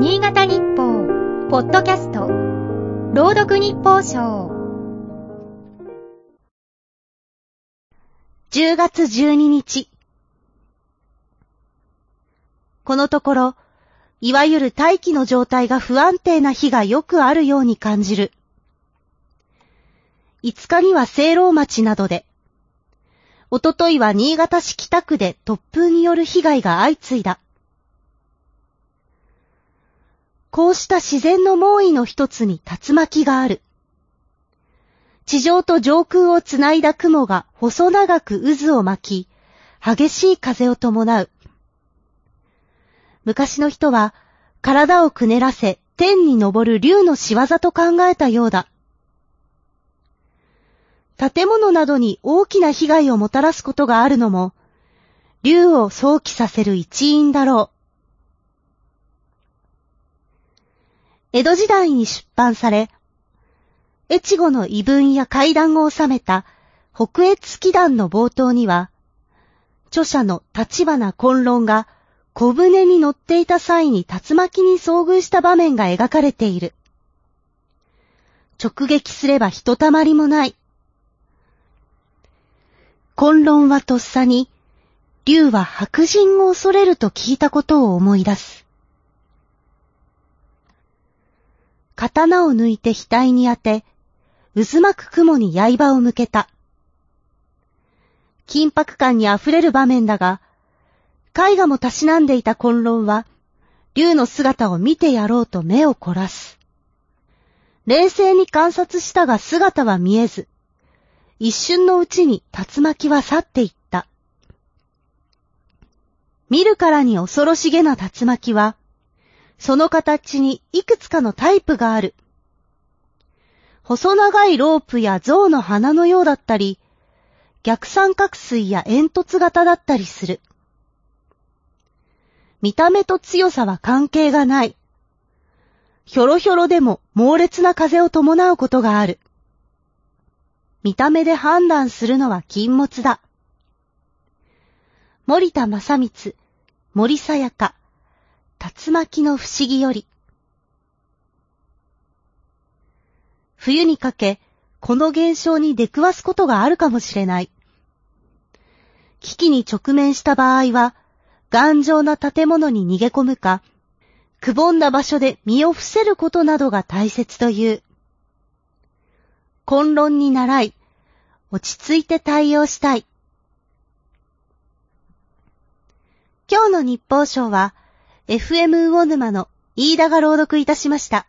新潟日報、ポッドキャスト、朗読日報賞。10月12日。このところ、いわゆる大気の状態が不安定な日がよくあるように感じる。5日には聖籠町などで、おとといは新潟市北区で突風による被害が相次いだ。こうした自然の猛威の一つに竜巻がある。地上と上空をつないだ雲が細長く渦を巻き、激しい風を伴う。昔の人は体をくねらせ天に昇る竜の仕業と考えたようだ。建物などに大きな被害をもたらすことがあるのも、竜を想起させる一因だろう。江戸時代に出版され、越後の異文や階段を収めた北越祈願の冒頭には、著者の立花混論が小舟に乗っていた際に竜巻に遭遇した場面が描かれている。直撃すればひとたまりもない。混論はとっさに、竜は白人を恐れると聞いたことを思い出す。刀を抜いて額に当て、渦巻く雲に刃を向けた。緊迫感に溢れる場面だが、絵画もたしなんでいた混論は、竜の姿を見てやろうと目を凝らす。冷静に観察したが姿は見えず、一瞬のうちに竜巻は去っていった。見るからに恐ろしげな竜巻は、その形にいくつかのタイプがある。細長いロープや象の鼻のようだったり、逆三角錐や煙突型だったりする。見た目と強さは関係がない。ひょろひょろでも猛烈な風を伴うことがある。見た目で判断するのは禁物だ。森田正光、森さやか、竜巻の不思議より。冬にかけ、この現象に出くわすことがあるかもしれない。危機に直面した場合は、頑丈な建物に逃げ込むか、くぼんだ場所で身を伏せることなどが大切という。混論に習い、落ち着いて対応したい。今日の日報賞は、FM 魚沼の飯田が朗読いたしました。